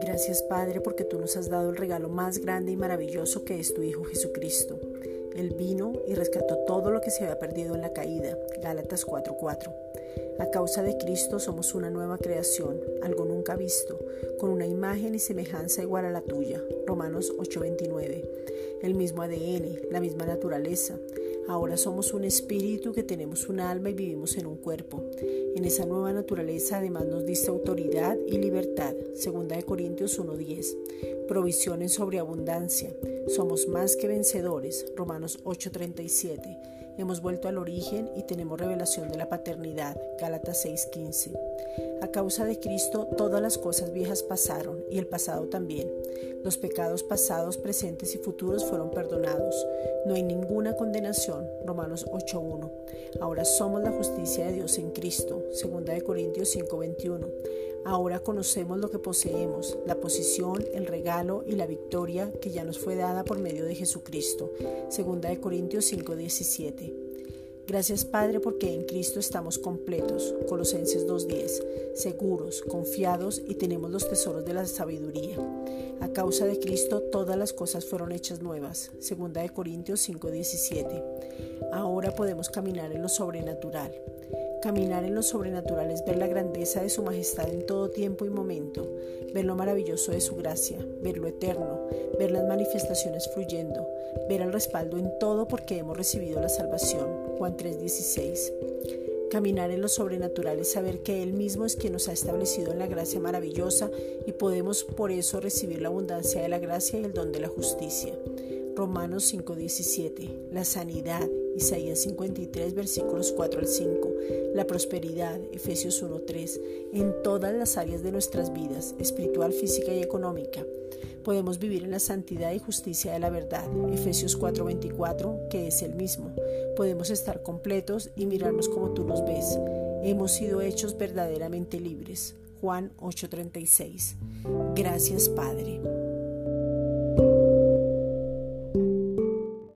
Gracias Padre porque tú nos has dado el regalo más grande y maravilloso que es tu Hijo Jesucristo. Él vino y rescató todo lo que se había perdido en la caída. Gálatas 4:4. A causa de Cristo somos una nueva creación, algo nunca visto, con una imagen y semejanza igual a la tuya. Romanos 8:29. El mismo ADN, la misma naturaleza, Ahora somos un espíritu que tenemos un alma y vivimos en un cuerpo. En esa nueva naturaleza además nos diste autoridad y libertad. Segunda de Corintios 1:10. Provisión en sobreabundancia. Somos más que vencedores. Romanos 8:37. Hemos vuelto al origen y tenemos revelación de la paternidad. Gálatas 6:15. A causa de Cristo todas las cosas viejas pasaron y el pasado también. Los pecados pasados, presentes y futuros fueron perdonados. No hay ninguna condenación. Romanos 8:1. Ahora somos la justicia de Dios en Cristo. Segunda de Corintios 5:21. Ahora conocemos lo que poseemos, la posición, el regalo y la victoria que ya nos fue dada por medio de Jesucristo. Segunda de Corintios 5:17. Gracias Padre porque en Cristo estamos completos. Colosenses 2:10. Seguros, confiados y tenemos los tesoros de la sabiduría. A causa de Cristo todas las cosas fueron hechas nuevas. Segunda de Corintios 5:17. Ahora podemos caminar en lo sobrenatural. Caminar en lo sobrenatural es ver la grandeza de su majestad en todo tiempo y momento, ver lo maravilloso de su gracia, ver lo eterno, ver las manifestaciones fluyendo, ver el respaldo en todo porque hemos recibido la salvación. Juan 3:16. Caminar en lo sobrenatural es saber que Él mismo es quien nos ha establecido en la gracia maravillosa y podemos por eso recibir la abundancia de la gracia y el don de la justicia. Romanos 5:17. La sanidad, Isaías 53, versículos 4 al 5. La prosperidad, Efesios 1.3. En todas las áreas de nuestras vidas, espiritual, física y económica. Podemos vivir en la santidad y justicia de la verdad, Efesios 4:24, que es el mismo. Podemos estar completos y mirarnos como tú nos ves. Hemos sido hechos verdaderamente libres, Juan 8:36. Gracias Padre.